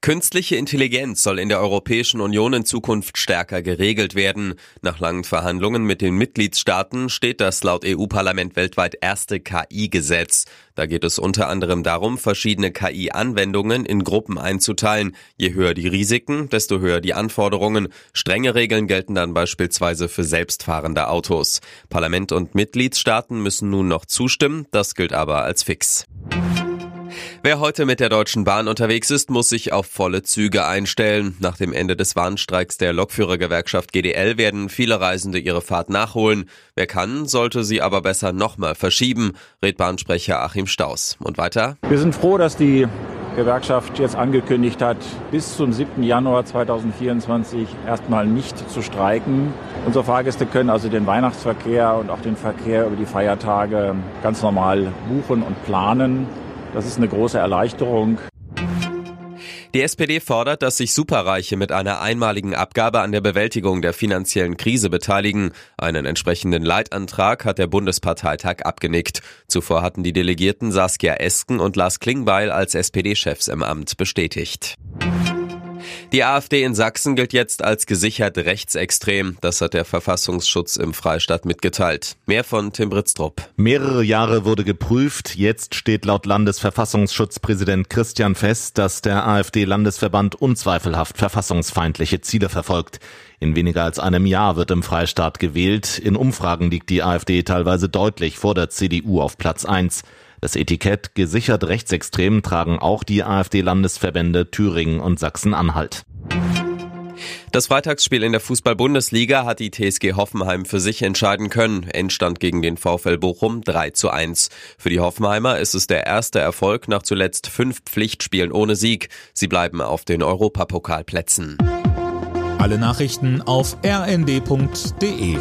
Künstliche Intelligenz soll in der Europäischen Union in Zukunft stärker geregelt werden. Nach langen Verhandlungen mit den Mitgliedstaaten steht das laut EU-Parlament weltweit erste KI-Gesetz. Da geht es unter anderem darum, verschiedene KI-Anwendungen in Gruppen einzuteilen. Je höher die Risiken, desto höher die Anforderungen. Strenge Regeln gelten dann beispielsweise für selbstfahrende Autos. Parlament und Mitgliedstaaten müssen nun noch zustimmen, das gilt aber als fix. Wer heute mit der Deutschen Bahn unterwegs ist, muss sich auf volle Züge einstellen. Nach dem Ende des Warnstreiks der Lokführergewerkschaft GDL werden viele Reisende ihre Fahrt nachholen. Wer kann, sollte sie aber besser nochmal verschieben, rät Bahnsprecher Achim Staus. Und weiter? Wir sind froh, dass die Gewerkschaft jetzt angekündigt hat, bis zum 7. Januar 2024 erstmal nicht zu streiken. Unsere Fahrgäste können also den Weihnachtsverkehr und auch den Verkehr über die Feiertage ganz normal buchen und planen. Das ist eine große Erleichterung. Die SPD fordert, dass sich Superreiche mit einer einmaligen Abgabe an der Bewältigung der finanziellen Krise beteiligen. Einen entsprechenden Leitantrag hat der Bundesparteitag abgenickt. Zuvor hatten die Delegierten Saskia Esken und Lars Klingbeil als SPD-Chefs im Amt bestätigt. Die AfD in Sachsen gilt jetzt als gesichert rechtsextrem. Das hat der Verfassungsschutz im Freistaat mitgeteilt. Mehr von Tim Britztrup. Mehrere Jahre wurde geprüft. Jetzt steht laut Landesverfassungsschutzpräsident Christian fest, dass der AfD-Landesverband unzweifelhaft verfassungsfeindliche Ziele verfolgt. In weniger als einem Jahr wird im Freistaat gewählt. In Umfragen liegt die AfD teilweise deutlich vor der CDU auf Platz 1. Das Etikett gesichert rechtsextrem tragen auch die AfD-Landesverbände Thüringen und Sachsen-Anhalt. Das Freitagsspiel in der Fußball-Bundesliga hat die TSG Hoffenheim für sich entscheiden können. Endstand gegen den VfL Bochum 3 zu 1. Für die Hoffenheimer ist es der erste Erfolg nach zuletzt fünf Pflichtspielen ohne Sieg. Sie bleiben auf den Europapokalplätzen. Alle Nachrichten auf rnd.de